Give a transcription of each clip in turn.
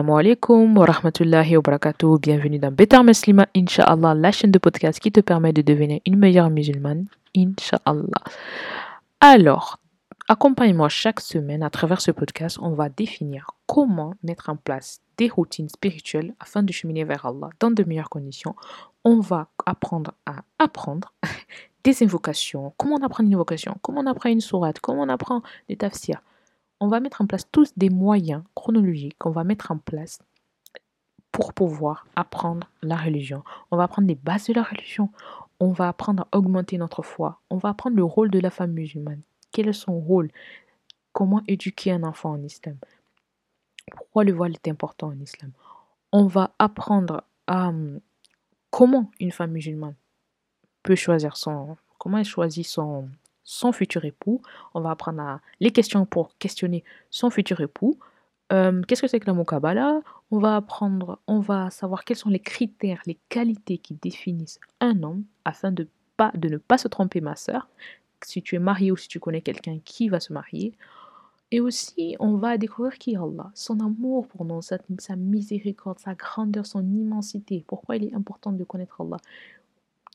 Assalamu alaikum wa rahmatullahi wa. Bienvenue dans Better Muslima, Inch'Allah, la chaîne de podcast qui te permet de devenir une meilleure musulmane, Inch'Allah. Alors, accompagne-moi chaque semaine à travers ce podcast. On va définir comment mettre en place des routines spirituelles afin de cheminer vers Allah dans de meilleures conditions. On va apprendre à apprendre des invocations, comment on apprend une invocation, comment on apprend une sourate, comment on apprend des tafsirs? On va mettre en place tous des moyens chronologiques qu'on va mettre en place pour pouvoir apprendre la religion. On va apprendre les bases de la religion. On va apprendre à augmenter notre foi. On va apprendre le rôle de la femme musulmane. Quel est son rôle? Comment éduquer un enfant en islam? Pourquoi le voile est important en islam? On va apprendre hum, comment une femme musulmane peut choisir son comment elle choisit son son futur époux. On va apprendre les questions pour questionner son futur époux. Euh, qu'est-ce que c'est que la Mukabala On va apprendre, on va savoir quels sont les critères, les qualités qui définissent un homme afin de, pas, de ne pas se tromper, ma soeur. Si tu es marié ou si tu connais quelqu'un qui va se marier. Et aussi, on va découvrir qui est Allah, son amour pour nous, sa, sa miséricorde, sa grandeur, son immensité. Pourquoi il est important de connaître Allah?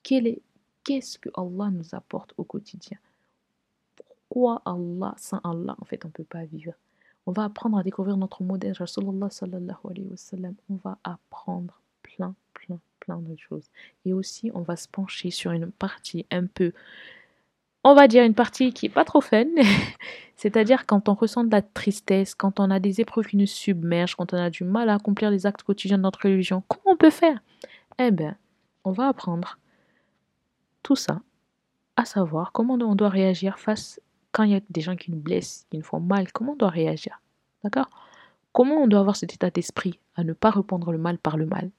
Qu'est-ce que Allah nous apporte au quotidien? Pourquoi Allah, sans Allah, en fait, on ne peut pas vivre. On va apprendre à découvrir notre modèle, sallallahu alayhi wa. On va apprendre plein, plein, plein de choses. Et aussi, on va se pencher sur une partie un peu, on va dire une partie qui est pas trop fun. C'est-à-dire quand on ressent de la tristesse, quand on a des épreuves qui nous submergent, quand on a du mal à accomplir les actes quotidiens de notre religion, comment on peut faire? Eh bien, on va apprendre tout ça, à savoir comment on doit réagir face quand il y a des gens qui nous blessent, qui nous font mal, comment on doit réagir D'accord? Comment on doit avoir cet état d'esprit à ne pas répondre le mal par le mal,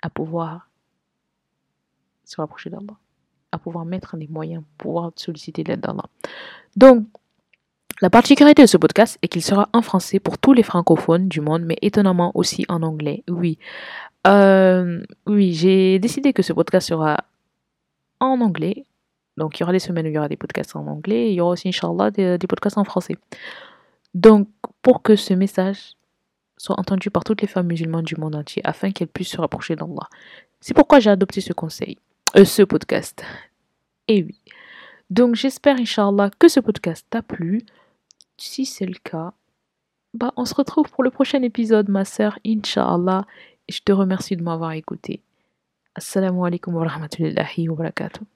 à pouvoir se rapprocher d'Allah, à pouvoir mettre des moyens pour pouvoir solliciter l'aide d'Allah. Donc, la particularité de ce podcast est qu'il sera en français pour tous les francophones du monde, mais étonnamment aussi en anglais. Oui, euh, oui, j'ai décidé que ce podcast sera en anglais donc, il y aura des semaines où il y aura des podcasts en anglais et il y aura aussi, Inch'Allah, des, podcasts en français. Donc, pour que ce message soit entendu par toutes les femmes musulmanes du monde entier afin qu'elles puissent se rapprocher d'Allah. C'est pourquoi j'ai adopté ce conseil, euh, ce podcast. Et oui. Donc j'espère, Inch'Allah, que ce podcast t'a plu. Si c'est le cas, bah, on se retrouve pour le prochain épisode, ma sœur, Inch'Allah. Et je te remercie de m'avoir écouté. Assalamu alaikum wa rahmatullahi wa barakatuh.